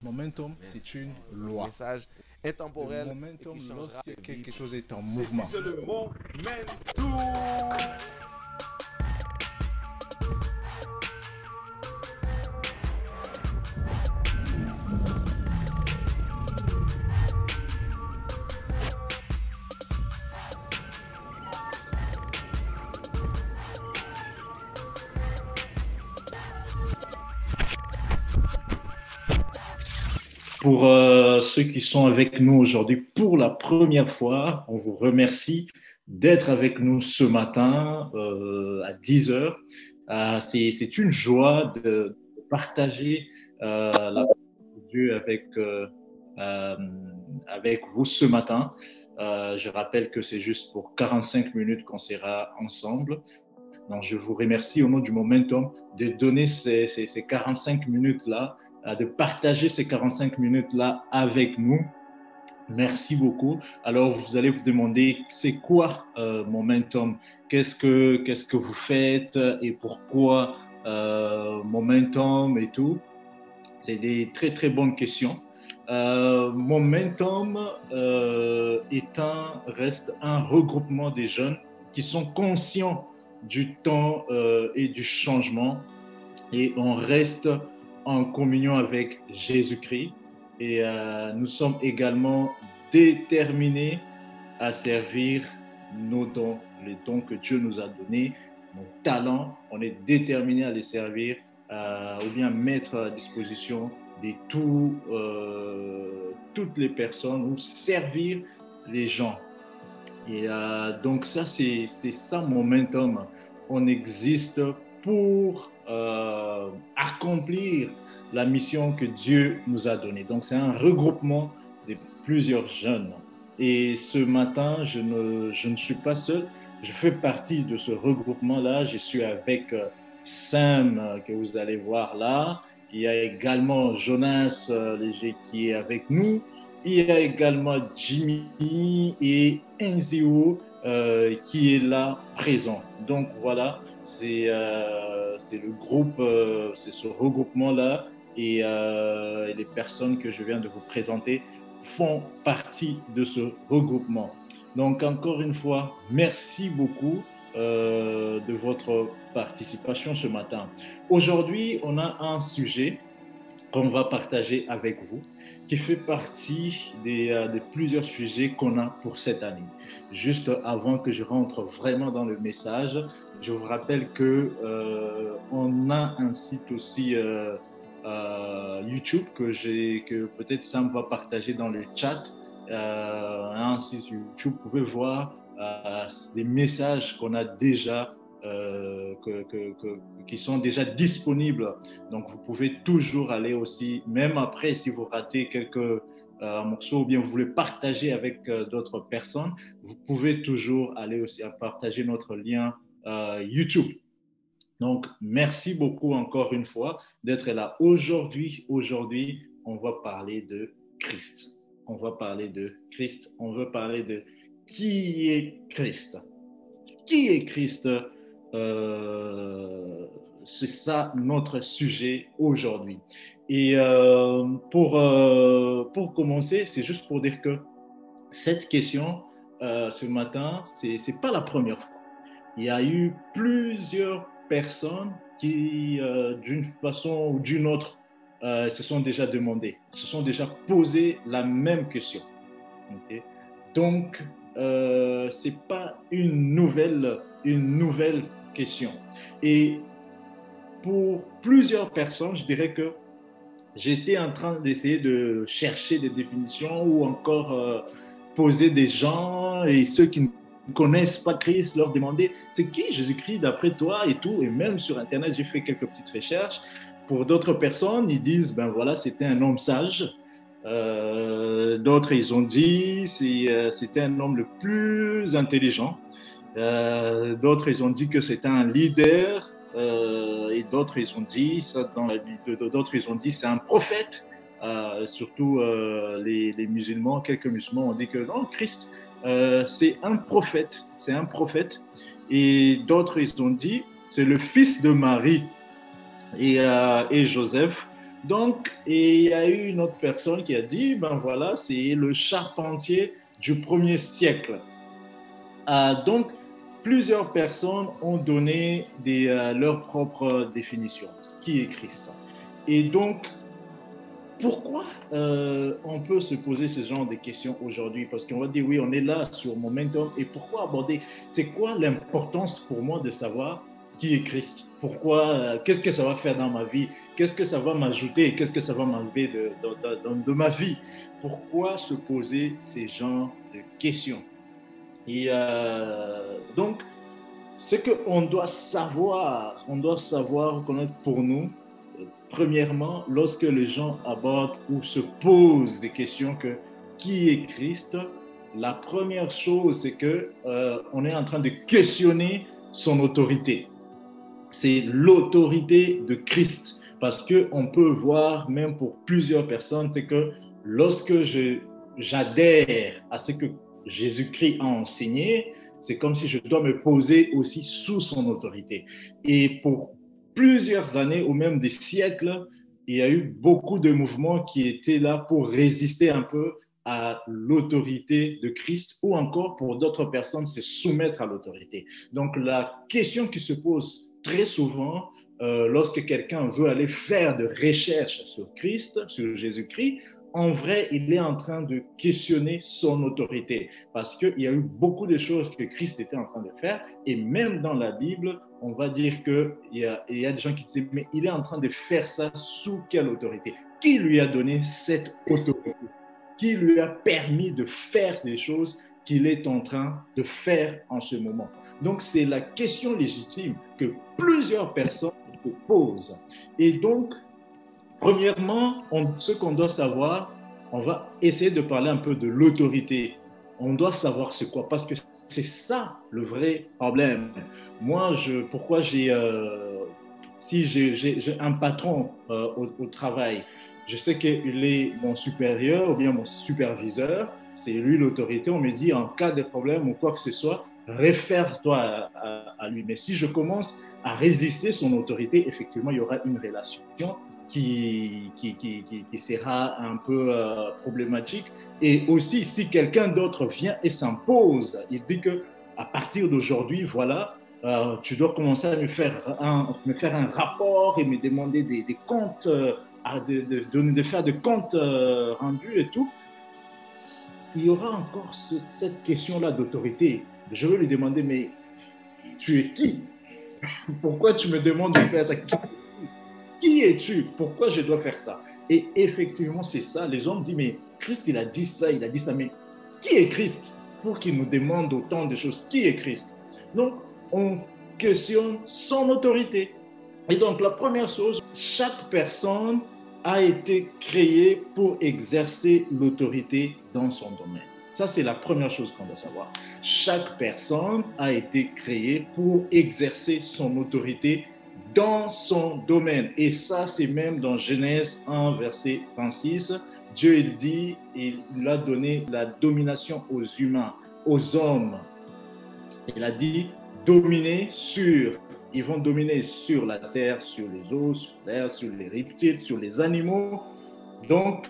Momentum, c'est une loi. Message intemporel. Le momentum, lorsque quelque chose est en mouvement. C'est le momentum. Pour euh, ceux qui sont avec nous aujourd'hui pour la première fois, on vous remercie d'être avec nous ce matin euh, à 10 heures. Euh, c'est, une joie de partager la parole de Dieu avec, avec vous ce matin. Je rappelle que c'est juste pour 45 minutes qu'on sera ensemble. Donc, je vous remercie au nom du Momentum de donner ces, ces, ces 45 minutes-là de partager ces 45 minutes-là avec nous. Merci beaucoup. Alors, vous allez vous demander, c'est quoi euh, Momentum? Qu'est-ce que que vous faites? Et pourquoi euh, Momentum et tout? C'est des très très bonnes questions. Euh, Momentum euh, est un reste un regroupement des jeunes qui sont conscients du temps euh, et du changement et on reste en communion avec Jésus-Christ et euh, nous sommes également déterminés à servir nos dons, les dons que Dieu nous a donnés, nos talents, on est déterminés à les servir euh, ou bien mettre à disposition de tout, euh, toutes les personnes ou servir les gens. Et euh, donc ça, c'est ça momentum. On existe pour euh, accomplir la mission que Dieu nous a donnée. Donc c'est un regroupement de plusieurs jeunes. Et ce matin, je ne, je ne suis pas seul. Je fais partie de ce regroupement-là. Je suis avec euh, Sam, euh, que vous allez voir là. Il y a également Jonas Léger qui est avec nous. Il y a également Jimmy et Enzio qui est là présent. Donc voilà, c'est euh, c'est le groupe, euh, c'est ce regroupement-là et euh, les personnes que je viens de vous présenter font partie de ce regroupement. Donc encore une fois, merci beaucoup de votre participation ce matin. Aujourd'hui, on a un sujet qu'on va partager avec vous qui fait partie des, euh, des plusieurs sujets qu'on a pour cette année. Juste avant que je rentre vraiment dans le message, je vous rappelle que euh, on a un site aussi euh, YouTube que j'ai que peut-être Sam va partager dans le chat. Un site YouTube, vous pouvez voir des messages qu'on a déjà euh, qui sont déjà disponibles. Donc vous pouvez toujours aller aussi, même après si vous ratez quelques euh, morceaux ou bien vous voulez partager avec euh, d'autres personnes, vous pouvez toujours aller aussi à partager notre lien YouTube. Donc, merci beaucoup encore une fois d'être là. Aujourd'hui, aujourd'hui, on va parler de Christ. On va parler de Christ. On veut parler de qui est Christ. Qui est Christ? Euh, C'est ça notre sujet aujourd'hui. Et euh, pour, euh, pour commencer, c'est juste pour dire que cette question ce matin, c'est n'est pas la première fois. Il y a eu plusieurs personnes qui, d'une façon ou d'une autre, se sont déjà demandées, se sont déjà posé la même question. Donc, ce n'est pas une nouvelle, une nouvelle question. Et pour plusieurs personnes, je dirais que j'étais en train d'essayer de chercher des définitions ou encore euh, poser des gens et ceux qui ne connaissent pas Christ, leur demander c'est qui Jésus-Christ d'après toi et tout. Et même sur Internet, j'ai fait quelques petites recherches. Pour d'autres personnes, ils disent ben voilà, c'était un homme sage. Euh, D'autres, ils ont dit euh, c'était un homme le plus intelligent. Euh, d'autres, ils ont dit que c'était un leader. Euh, et d'autres, ils ont dit ça dans. D'autres, ils ont dit c'est un prophète. Euh, surtout les, musulmans, quelques musulmans ont dit que non, Christ, c'est un prophète, c'est un prophète. Et d'autres, ils ont dit, c'est le fils de Marie et, et Joseph. Donc, il y a eu une autre personne qui a dit, ben voilà, c'est le charpentier du premier siècle. Donc, plusieurs personnes ont donné euh, leur propre définition, qui est Christ. Et donc, pourquoi euh, on peut se poser ce genre de questions aujourd'hui? Parce qu'on va dire, oui, on est là sur Momentum, et pourquoi aborder? C'est quoi l'importance pour moi de savoir qui est Christ? Pourquoi euh, Qu'est-ce que ça va faire dans ma vie? Qu'est-ce que ça va m'ajouter? Qu'est-ce que ça va m'enlever de, de, de, ma vie? Pourquoi se poser ces genres de questions? Et euh, donc, ce qu'on doit savoir, on doit savoir connaître pour nous, Premièrement, lorsque les gens abordent ou se posent des questions que qui est Christ, la première chose, c'est que euh, on est en train de questionner son autorité. C'est l'autorité de Christ, parce que on peut voir même pour plusieurs personnes, c'est que lorsque j'adhère à ce que Jésus-Christ a enseigné, c'est comme si je dois me poser aussi sous son autorité. Et pour plusieurs années ou même des siècles, il y a eu beaucoup de mouvements qui étaient là pour résister un peu à l'autorité de Christ ou encore pour d'autres personnes se soumettre à l'autorité. Donc la question qui se pose très souvent euh, lorsque quelqu'un veut aller faire de recherches sur Christ, sur Jésus-Christ, en vrai, il est en train de questionner son autorité. Parce qu'il y a eu beaucoup de choses que Christ était en train de faire. Et même dans la Bible, on va dire qu'il y, a, y a des gens qui disent, mais il est en train de faire ça sous quelle autorité? Qui lui a donné cette autorité? Qui lui a permis de faire des choses qu'il est en train de faire en ce moment? Donc c'est la question légitime que plusieurs personnes se posent. Et donc, Premièrement, ce qu'on doit savoir, on va essayer de parler un peu de l'autorité. On doit savoir ce quoi, parce que c'est ça le vrai problème. Moi, pourquoi j'ai, euh, si j'ai un patron euh, au, travail, je sais qu'il est mon supérieur ou bien mon superviseur, c'est lui l'autorité. On me dit en cas de problème ou quoi que ce soit, réfère-toi à, à, lui. Mais si je commence à résister son autorité, effectivement, il y aura une relation qui, qui, qui, qui sera un peu euh, problématique. Et aussi, si quelqu'un d'autre vient et s'impose, il dit que à partir d'aujourd'hui, voilà, euh, tu dois commencer à me faire un, me faire un rapport et me demander des, des comptes, euh, de, de, de, faire des comptes rendus et tout. Il y aura encore cette question-là d'autorité. Je vais lui demander, mais tu es qui? Pourquoi tu me demandes de faire ça? Qui es-tu? Pourquoi je dois faire ça? Et effectivement, c'est ça. Les hommes disent, mais Christ, il a dit ça, il a dit ça, mais qui est Christ pour qu'il nous demande autant de choses? Qui est Christ? Donc, on questionne son autorité. Et donc, la première chose, chaque personne a été créée pour exercer l'autorité dans son domaine. Ça, c'est la première chose qu'on doit savoir. Chaque personne a été créée pour exercer son autorité dans son domaine. Et ça, c'est même dans Genèse 1, verset 26. Dieu, il dit, il a donné la domination aux humains, aux hommes. Il a dit, dominer sur, ils vont dominer sur la terre, sur les eaux, sur l'air, sur les reptiles, sur les animaux. Donc,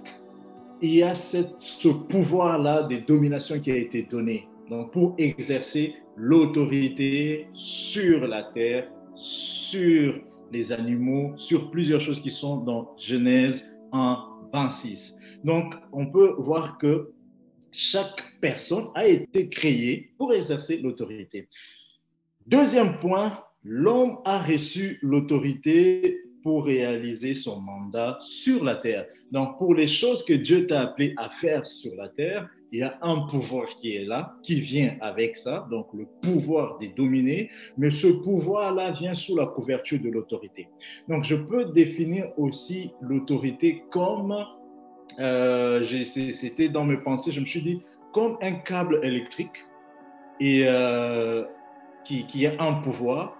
il y a cette, ce pouvoir-là de domination qui a été donné. Donc, pour exercer l'autorité sur la terre sur les animaux, sur plusieurs choses qui sont dans Genèse 1, 26. Donc, on peut voir que chaque personne a été créée pour exercer l'autorité. Deuxième point, l'homme a reçu l'autorité pour réaliser son mandat sur la terre. Donc, pour les choses que Dieu t'a appelé à faire sur la terre, il y a un pouvoir qui est là, qui vient avec ça, donc le pouvoir des dominés, mais ce pouvoir-là vient sous la couverture de l'autorité. Donc je peux définir aussi l'autorité comme, euh, c'était dans mes pensées, je me suis dit, comme un câble électrique et euh, qui, qui, a un pouvoir.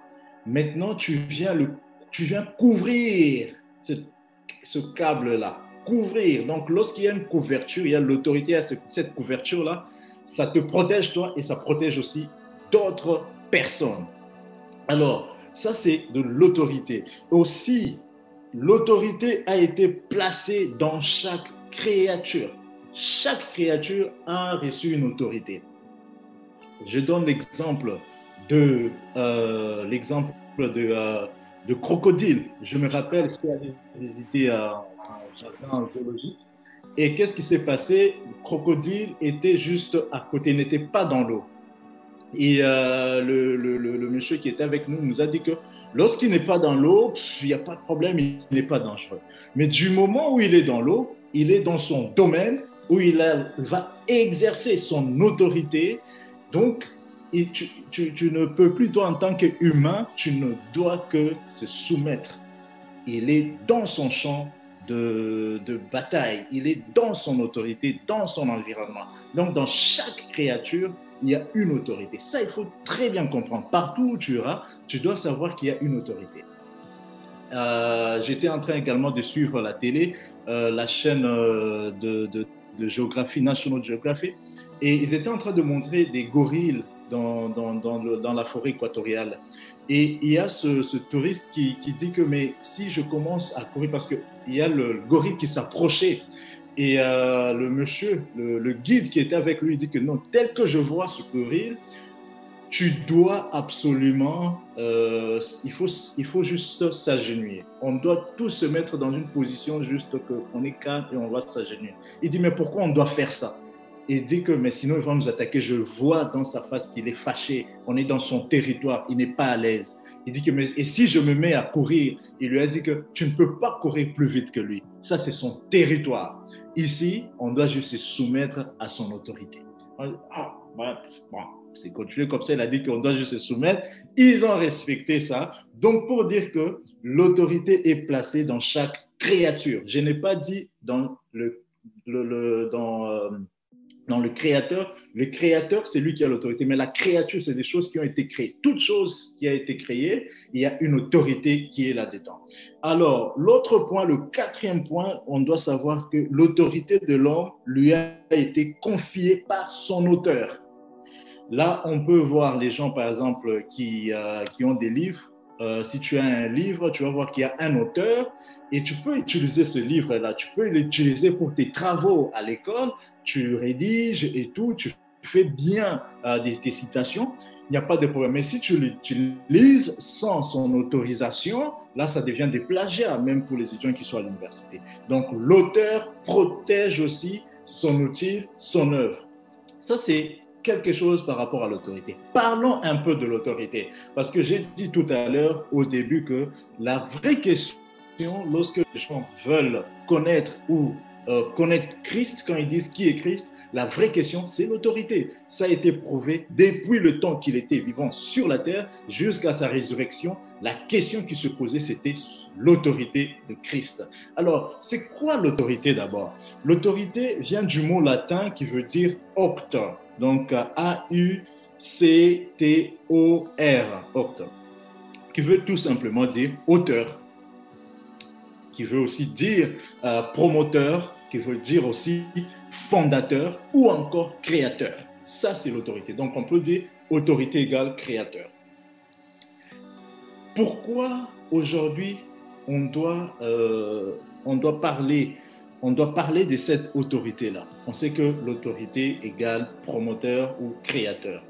Maintenant, tu viens, le, tu viens couvrir ce, câble-là couvrir. Donc, lorsqu'il y a une couverture, il y a l'autorité à cette couverture-là, ça te protège toi et ça protège aussi d'autres personnes. Alors, ça, c'est de l'autorité. Aussi, l'autorité a été placée dans chaque créature. Chaque créature a reçu une autorité. Je donne l'exemple de euh, l'exemple de, euh, de, crocodile. Je me rappelle, je suis allé visiter un, jardin zoologique. Et qu'est-ce qui s'est passé? Le crocodile était juste à côté, n'était pas dans l'eau. Et euh, le, monsieur qui était avec nous nous a dit que lorsqu'il n'est pas dans l'eau, il n'y a pas de problème, il n'est pas dangereux. Mais du moment où il est dans l'eau, il est dans son domaine où il va exercer son autorité. Donc, tu, ne peux plus, toi, en tant qu'humain, tu ne dois que se soumettre. Il est dans son champ de, bataille, il est dans son autorité, dans son environnement. Donc, dans chaque créature, il y a une autorité. Ça, il faut très bien comprendre. Partout où tu iras, tu dois savoir qu'il y a une autorité. Euh, j'étais en train également de suivre la télé, euh, la chaîne euh, de, géographie, National Geography, et ils étaient en train de montrer des gorilles dans, la forêt équatoriale. Et il y a ce, touriste qui, dit que mais si je commence à courir, parce qu'il y a le gorille qui s'approchait, et euh, le monsieur, le, le, guide qui était avec lui, dit que non, tel que je vois ce gorille, tu dois absolument, euh, il, faut, il faut juste s'agenouiller. On doit tous se mettre dans une position juste qu'on est calme et on va s'agenouiller. Il dit, mais pourquoi on doit faire ça? Il dit que, mais sinon, il va nous attaquer. Je vois dans sa face qu'il est fâché. On est dans son territoire. Il n'est pas à l'aise. Il dit que, mais, et si je me mets à courir, il lui a dit que tu ne peux pas courir plus vite que lui. Ça, c'est son territoire. Ici, on doit juste se soumettre à son autorité. Ah, bon, c'est continué comme ça, il a dit qu'on doit juste se soumettre. Ils ont respecté ça. Donc, pour dire que l'autorité est placée dans chaque créature. Je n'ai pas dit dans le, le, dans, euh, dans le créateur. Le créateur, c'est lui qui a l'autorité, mais la créature, c'est des choses qui ont été créées. Toute chose qui a été créée, il y a une autorité qui est là-dedans. Alors, l'autre point, le quatrième point, on doit savoir que l'autorité de l'homme lui a été confiée par son auteur. Là, on peut voir les gens, par exemple, qui, euh, qui ont des livres. Euh, si tu as un livre, tu vas voir qu'il y a un auteur et tu peux utiliser ce livre-là. Tu peux l'utiliser pour tes travaux à l'école. Tu rédiges et tout. Tu fais bien euh, des, des, citations. Il n'y a pas de problème. Mais si tu l'utilises sans son autorisation, là, ça devient des plagiats, même pour les étudiants qui sont à l'université. Donc, l'auteur protège aussi son outil, son œuvre. Ça, c'est quelque chose par rapport à l'autorité. Parlons un peu de l'autorité, parce que j'ai dit tout à l'heure au début que la vraie question, lorsque les gens veulent connaître ou euh, connaître Christ, quand ils disent qui est Christ, la vraie question, c'est l'autorité. Ça a été prouvé depuis le temps qu'il était vivant sur la terre jusqu'à sa résurrection. La question qui se posait, c'était l'autorité de Christ. Alors, c'est quoi l'autorité d'abord? L'autorité vient du mot latin qui veut dire octor donc, A-U-C-T-O-R, octor, qui veut tout simplement dire auteur, qui veut aussi dire euh, promoteur, qui veut dire aussi fondateur ou encore créateur. Ça, c'est l'autorité. Donc, on peut dire autorité égale créateur. Pourquoi aujourd'hui on doit, euh, on on doit parler de cette autorité-là? On sait que l'autorité égale promoteur ou créateur.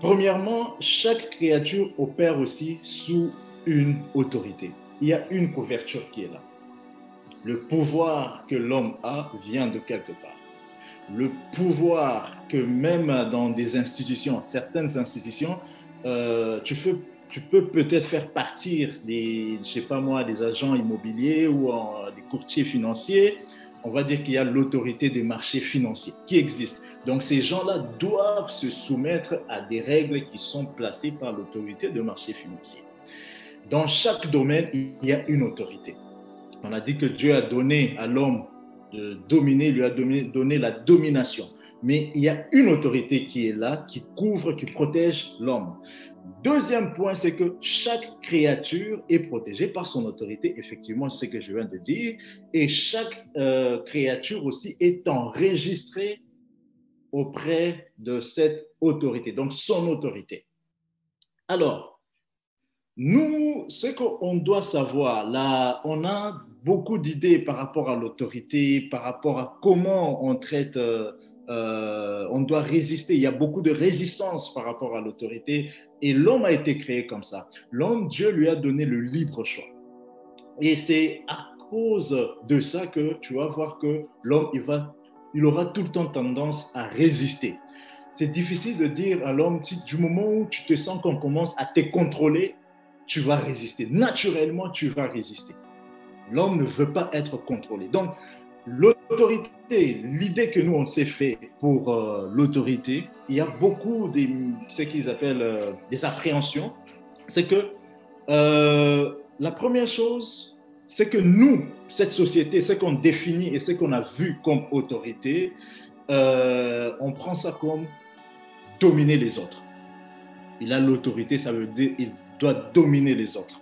Premièrement, chaque créature opère aussi sous une autorité. Il y a une couverture qui est là. Le pouvoir que l'homme a vient de quelque part. Le pouvoir que même dans des institutions, certaines institutions, euh, tu peux peut-être faire partir des, je sais pas moi, des agents immobiliers ou des courtiers financiers. On va dire qu'il y a l'autorité des marchés financiers qui existe. Donc ces gens-là doivent se soumettre à des règles qui sont placées par l'autorité de marché financier. Dans chaque domaine, il y a une autorité. On a dit que Dieu a donné à l'homme de dominer, lui a donné, la domination. Mais il y a une autorité qui est là, qui couvre, qui protège l'homme. Deuxième point, c'est que chaque créature est protégée par son autorité, effectivement, c'est ce que je viens de dire, et chaque euh, créature aussi est enregistrée auprès de cette autorité, donc son autorité. Alors, Nous, ce qu'on doit savoir, là, on a beaucoup d'idées par rapport à l'autorité, par rapport à comment on traite, euh, euh, on doit résister. Il y a beaucoup de résistance par rapport à l'autorité et l'homme a été créé comme ça. L'homme, Dieu lui a donné le libre choix. Et c'est à cause de ça que tu vas voir que l'homme, il, il aura tout le temps tendance à résister. C'est difficile de dire à l'homme, du moment où tu te sens qu'on commence à te contrôler, tu vas résister. Naturellement, tu vas résister. L'homme ne veut pas être contrôlé. Donc, l'autorité, l'idée que nous, on s'est fait pour euh, l'autorité, il y a beaucoup de ce qu'ils appellent euh, des appréhensions. C'est que euh, la première chose, c'est que nous, cette société, ce qu'on définit et ce qu'on a vu comme autorité, on prend ça comme dominer les autres. Il a l'autorité, ça veut dire il doit dominer les autres.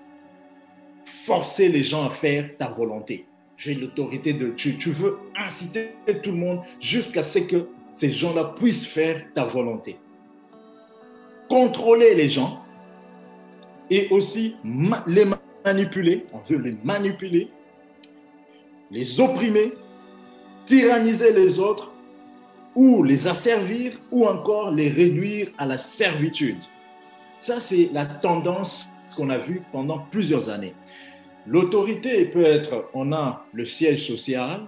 Forcer les gens à faire ta volonté. J'ai l'autorité de... Tu, tu veux inciter tout le monde jusqu'à ce que ces gens-là puissent faire ta volonté. Contrôler les gens et aussi les manipuler. On veut les manipuler, les opprimer, tyranniser les autres ou les asservir ou encore les réduire à la servitude. Ça, c'est la tendance qu'on a vue pendant plusieurs années. L'autorité peut être, on a le siège social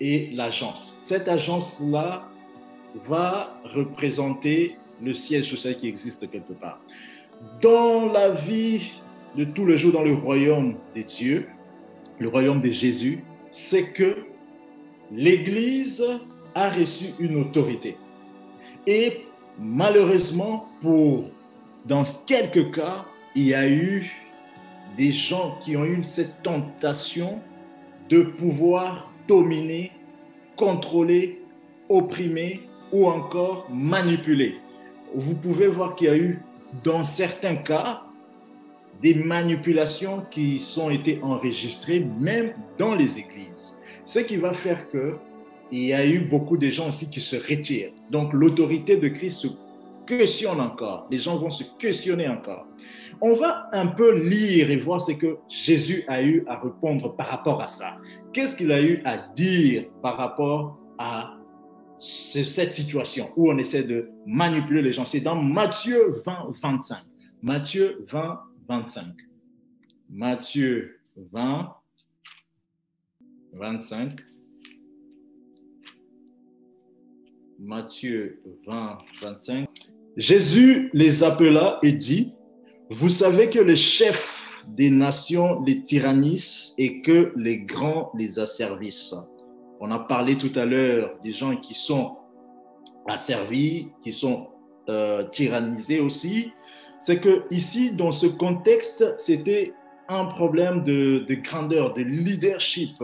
et l'agence. Cette agence-là va représenter le siège social qui existe quelque part. Dans la vie de tous les jours dans le royaume des dieux, le royaume de Jésus, c'est que l'Église a reçu une autorité. Et malheureusement, pour dans quelques cas, il y a eu des gens qui ont eu cette tentation de pouvoir dominer, contrôler, opprimer ou encore manipuler. Vous pouvez voir qu'il y a eu, dans certains cas, des manipulations qui sont été enregistrées même dans les églises. Ce qui va faire que il y a eu beaucoup de gens aussi qui se retirent. Donc l'autorité de Christ se questionne encore. Les gens vont se questionner encore. On va un peu lire et voir ce que Jésus a eu à répondre par rapport à ça. Qu'est-ce qu'il a eu à dire par rapport à cette situation où on essaie de manipuler les gens? C'est dans Matthieu 20, 25. Matthieu 20, 25. Matthieu 20, 25. Matthieu 20, 25. Jésus les appela et dit, vous savez que les chefs des nations les tyrannisent et que les grands les asservissent. On a parlé tout à l'heure des gens qui sont asservis, qui sont euh, tyrannisés aussi. C'est que ici, dans ce contexte, c'était un problème de, grandeur, de leadership,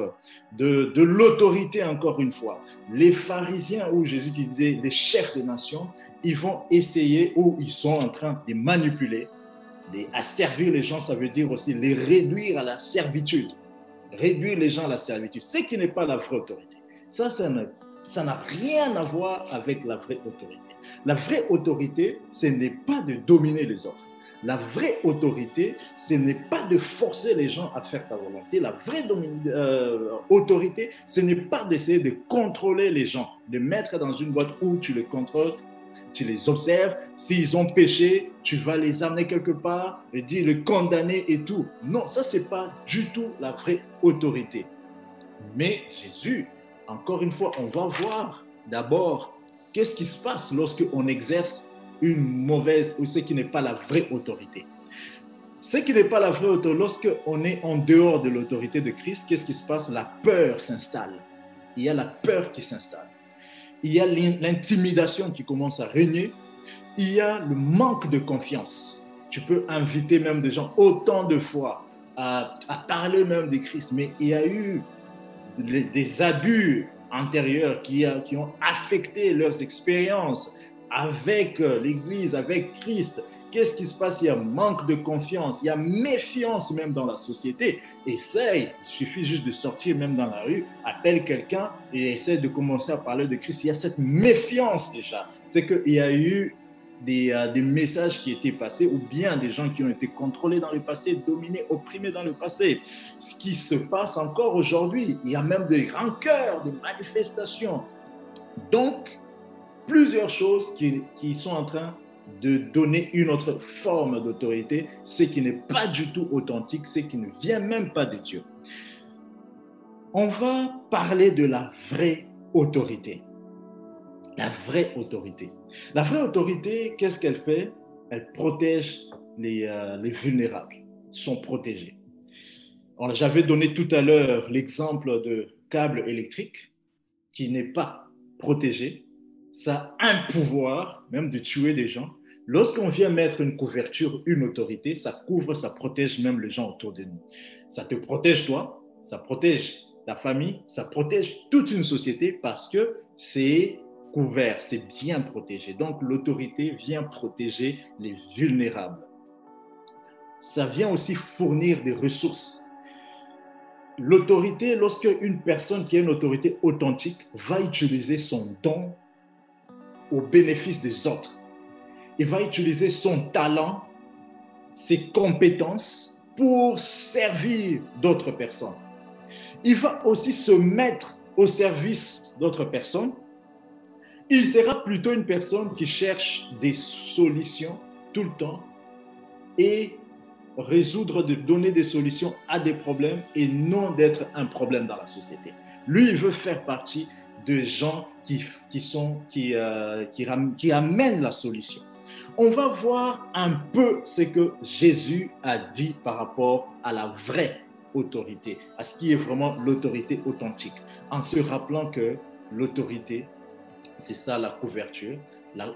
de, l'autorité encore une fois. Les pharisiens, ou Jésus qui disait les chefs des nations, ils vont essayer ou ils sont en train de manipuler, de servir les gens, ça veut dire aussi les réduire à la servitude. Réduire les gens à la servitude, ce qui n'est pas la vraie autorité. Ça, ça n'a rien à voir avec la vraie autorité. La vraie autorité, ce n'est pas de dominer les autres. La vraie autorité, ce n'est pas de forcer les gens à faire ta volonté. La vraie euh, autorité, ce n'est pas d'essayer de contrôler les gens, de mettre dans une boîte où tu les contrôles, tu les observes. S'ils ont péché, tu vas les amener quelque part et dire les condamner et tout. Non, ça, c'est pas du tout la vraie autorité. Mais Jésus, encore une fois, on va voir d'abord qu'est-ce qui se passe lorsque on exerce une mauvaise ou ce qui n'est pas la vraie autorité. Ce qui n'est pas la vraie autorité, lorsque on est en dehors de l'autorité de Christ, qu'est-ce qui se passe? La peur s'installe. Il y a la peur qui s'installe. Il y a l'intimidation qui commence à régner. Il y a le manque de confiance. Tu peux inviter même des gens autant de fois à, parler même de Christ, mais il y a eu des abus antérieurs qui, qui ont affecté leurs expériences avec euh, l'Église, avec Christ, qu'est-ce qui se passe? Il y a manque de confiance, il y a méfiance même dans la société. Essaye, il suffit juste de sortir même dans la rue, appelle quelqu'un et essaie de commencer à parler de Christ. Il y a cette méfiance déjà. C'est qu'il y a eu des, euh, des, messages qui étaient passés ou bien des gens qui ont été contrôlés dans le passé, dominés, opprimés dans le passé. Ce qui se passe encore aujourd'hui, il y a même des grands cœurs, des manifestations. Donc, plusieurs choses qui, qui sont en train de donner une autre forme d'autorité, ce qui n'est pas du tout authentique, ce qui ne vient même pas de Dieu. On va parler de la vraie autorité. La vraie autorité. La vraie autorité, qu'est-ce qu'elle fait? Elle protège les, euh, les, vulnérables, sont protégés. J'avais donné tout à l'heure l'exemple de câble électrique qui n'est pas protégé. Ça a un pouvoir même de tuer des gens. Lorsqu'on vient mettre une couverture, une autorité, ça couvre, ça protège même les gens autour de nous. Ça te protège toi, ça protège la famille, ça protège toute une société parce que c'est couvert, c'est bien protégé. Donc l'autorité vient protéger les vulnérables. Ça vient aussi fournir des ressources. L'autorité, lorsque une personne qui a une autorité authentique va utiliser son don au bénéfice des autres, il va utiliser son talent, ses compétences pour servir d'autres personnes. Il va aussi se mettre au service d'autres personnes il sera plutôt une personne qui cherche des solutions tout le temps et résoudre, de donner des solutions à des problèmes et non d'être un problème dans la société. Lui, il veut faire partie de gens qui, sont, qui, euh, qui, qui amènent la solution. On va voir un peu ce que Jésus a dit par rapport à la vraie autorité, à ce qui est vraiment l'autorité authentique, en se rappelant que l'autorité, c'est ça la couverture.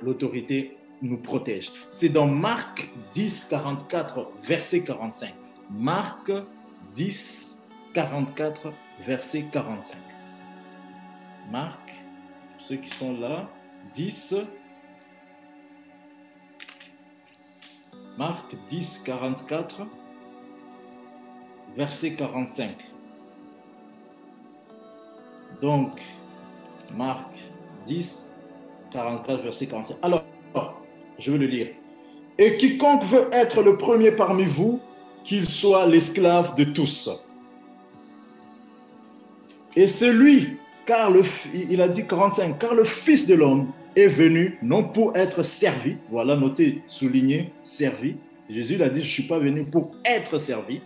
L'autorité nous protège. C'est dans Marc 10, 44, verset 45. Marc 10, 44, verset 45. Marc, qui sont là, 10. Marc 10, 44, verset 45. Donc, Marc 10, 44, verset 45. Alors, je vais le lire. Et quiconque veut être le premier parmi vous, qu'il soit l'esclave de tous. Et celui, car le, il a dit 45, car le Fils de l'homme est venu non pour être servi, voilà, notez, souligné, servi. Jésus l'a dit, je ne suis pas venu pour être servi,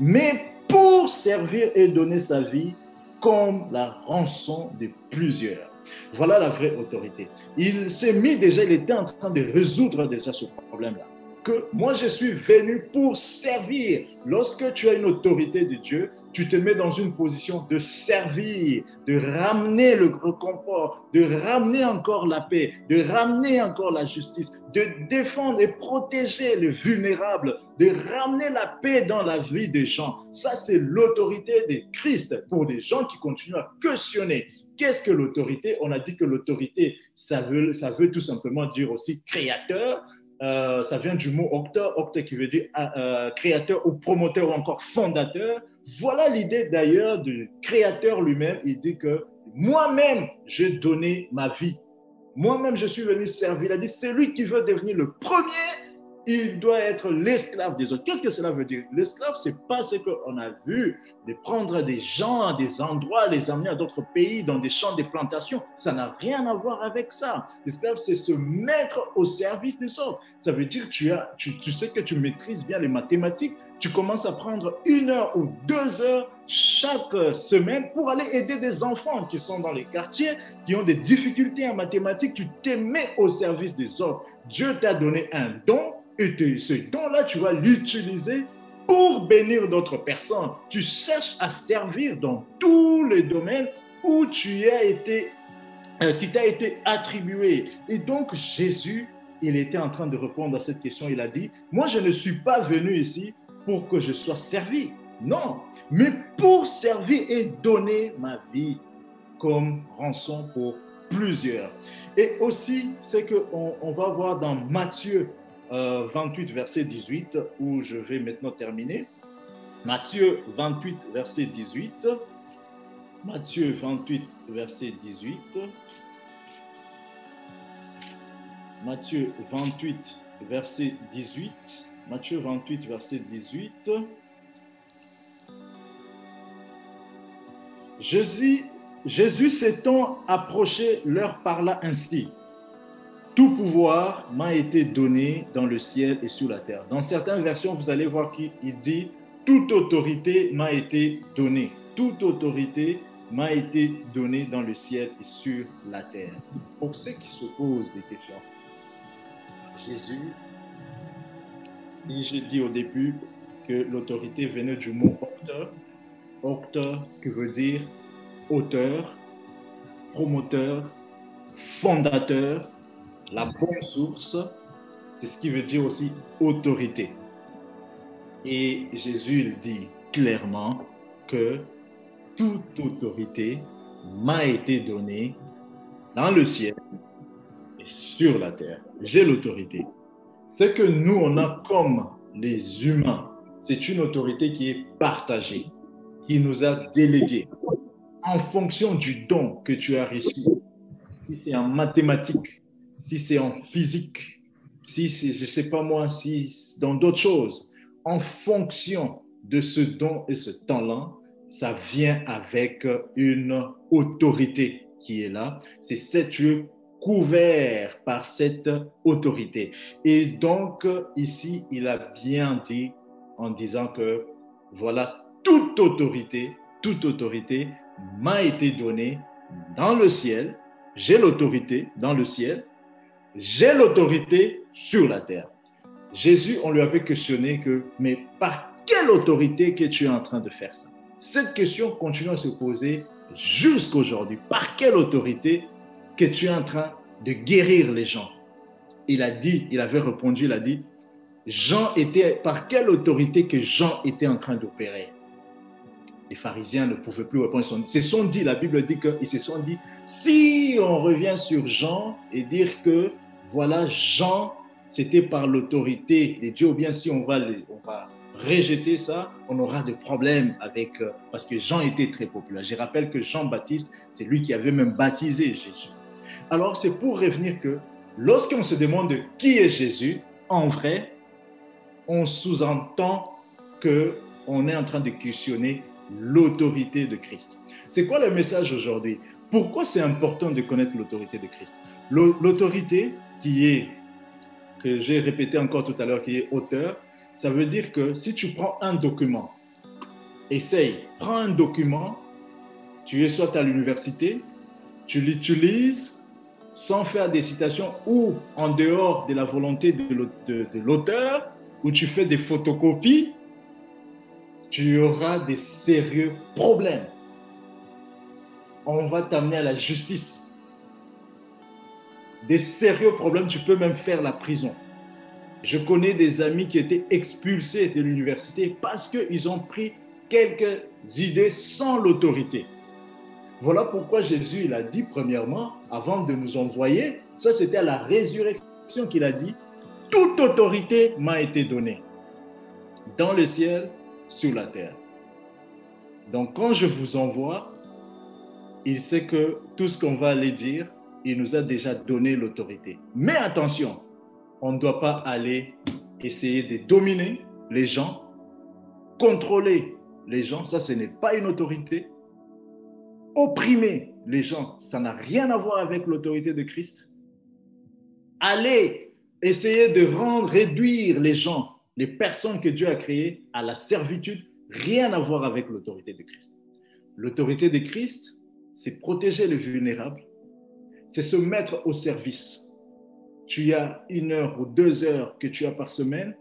mais pour servir et donner sa vie comme la rançon de plusieurs. Voilà la vraie autorité. Il s'est mis déjà, il était en train de résoudre déjà ce problème-là. Que moi, je suis venu pour servir. Lorsque tu as une autorité de Dieu, tu te mets dans une position de servir, de ramener le réconfort, de ramener encore la paix, de ramener encore la justice, de défendre et protéger les vulnérables, de ramener la paix dans la vie des gens. Ça, c'est l'autorité de Christ pour des gens qui continuent à questionner Qu'est-ce que l'autorité? On a dit que l'autorité, ça veut, ça veut tout simplement dire aussi créateur. Euh, ça vient du mot octe, octe qui veut dire euh, euh, créateur ou promoteur ou encore fondateur. Voilà l'idée d'ailleurs du créateur lui-même. Il dit que moi-même, j'ai donné ma vie. Moi-même, je suis venu servir. Il a dit, c'est lui qui veut devenir le premier il doit être l'esclave des autres. Qu'est-ce que cela veut dire? L'esclave, c'est pas ce qu'on a vu, de prendre des gens à des endroits, les amener à d'autres pays, dans des champs de plantations. Ça n'a rien à voir avec ça. L'esclave, c'est se mettre au service des autres. Ça veut dire que tu, as, tu, tu sais que tu maîtrises bien les mathématiques, tu commences à prendre une heure ou deux heures chaque semaine pour aller aider des enfants qui sont dans les quartiers, qui ont des difficultés en mathématiques. Tu te mets au service des autres. Dieu t'a donné un don et ce don-là, tu vas l'utiliser pour bénir d'autres personnes. Tu cherches à servir dans tous les domaines où tu as été, euh, qui t'a été attribué. Et donc Jésus, il était en train de répondre à cette question. Il a dit, moi je ne suis pas venu ici pour que je sois servi. Non, mais pour servir et donner ma vie comme rançon pour plusieurs. Et aussi, c'est qu'on on va voir dans Matthieu 28, euh, verset 18, où je vais maintenant terminer. Matthieu 28, verset 18. Matthieu 28, verset 18. Matthieu 28, verset 18. Matthieu 28, verset 18. Jésus, Jésus s'étant approché, leur parla ainsi. Tout pouvoir m'a été donné dans le ciel et sur la terre. Dans certaines versions, vous allez voir qu'il dit, toute autorité m'a été donnée. Toute autorité m'a été donnée dans le ciel et sur la terre. Pour ceux qui se posent des questions, Jésus, j'ai dit au début que l'autorité venait du mot auteur, auteur qui veut dire auteur, promoteur, fondateur, la bonne source, c'est ce qui veut dire aussi autorité. Et Jésus dit clairement que toute autorité m'a été donnée dans le ciel et sur la terre. J'ai l'autorité. Ce que nous, on a comme les humains, c'est une autorité qui est partagée, qui nous a délégués en fonction du don que tu as reçu. C'est en mathématiques, si c'est en physique, si c'est, je ne sais pas moi, si dans d'autres choses, en fonction de ce don et ce talent, ça vient avec une autorité qui est là. C'est cette lieu couvert par cette autorité. Et donc, ici, il a bien dit en disant que voilà, toute autorité, toute autorité m'a été donnée dans le ciel. J'ai l'autorité dans le ciel j'ai l'autorité sur la terre. Jésus, on lui avait questionné que, mais par quelle autorité que tu es en train de faire ça? Cette question continue à se poser jusqu'aujourd'hui. Par quelle autorité que tu es en train de guérir les gens? Il a dit, il avait répondu, il a dit, Jean était, par quelle autorité que Jean était en train d'opérer? Les pharisiens ne pouvaient plus répondre. Ils se sont dit, la Bible dit qu'ils se sont dit, si on revient sur Jean et dire que voilà, Jean, c'était par l'autorité de Dieu, ou bien si on va, on va rejeter ça, on aura des problèmes avec, euh, parce que Jean était très populaire. Je rappelle que Jean-Baptiste, c'est lui qui avait même baptisé Jésus. Alors, c'est pour revenir que lorsqu'on se demande qui est Jésus, en vrai, on sous-entend que on est en train de questionner l'autorité de Christ. C'est quoi le message aujourd'hui? Pourquoi c'est important de connaître l'autorité de Christ? L'autorité, qui est, que j'ai répété encore tout à l'heure, qui est auteur, ça veut dire que si tu prends un document, essaye, prends un document, tu es soit à l'université, tu l'utilises sans faire des citations ou en dehors de la volonté de l'auteur, ou tu fais des photocopies, tu auras des sérieux problèmes. On va t'amener à la justice des sérieux problèmes, tu peux même faire la prison. Je connais des amis qui étaient expulsés de l'université parce qu'ils ont pris quelques idées sans l'autorité. Voilà pourquoi Jésus, il a dit premièrement, avant de nous envoyer, ça c'était à la résurrection qu'il a dit, toute autorité m'a été donnée dans le ciel, sur la terre. Donc quand je vous envoie, il sait que tout ce qu'on va aller dire, il nous a déjà donné l'autorité. Mais attention, on ne doit pas aller essayer de dominer les gens, contrôler les gens, ça ce n'est pas une autorité. Opprimer les gens, ça n'a rien à voir avec l'autorité de Christ. Aller essayer de rendre, réduire les gens, les personnes que Dieu a créées à la servitude, rien à voir avec l'autorité de Christ. L'autorité de Christ, c'est protéger les vulnérables, c'est se mettre au service. Tu as une heure ou deux heures que tu as par semaine,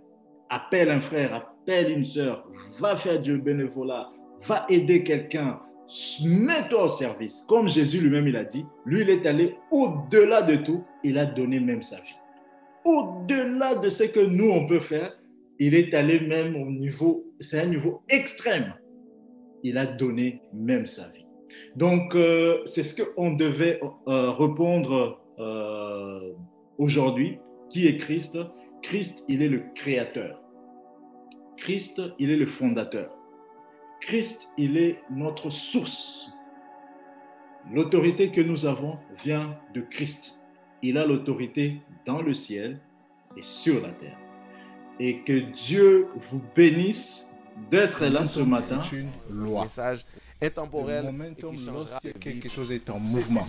appelle un frère, appelle une sœur, va faire du bénévolat, va aider quelqu'un, mets-toi au service. Comme Jésus lui-même, il a dit, lui, il est allé au-delà de tout, il a donné même sa vie. Au-delà de ce que nous, on peut faire, il est allé même au niveau, c'est un niveau extrême. Il a donné même sa vie. Donc, euh, c'est ce qu'on devait euh, répondre euh, aujourd'hui. Qui est Christ? Christ, il est le créateur. Christ, il est le fondateur. Christ, il est notre source. L'autorité que nous avons vient de Christ. Il a l'autorité dans le ciel et sur la terre. Et que Dieu vous bénisse d'être là ce matin. C'est une loi intemporel. Le momentum, lorsque quelque chose est en mouvement.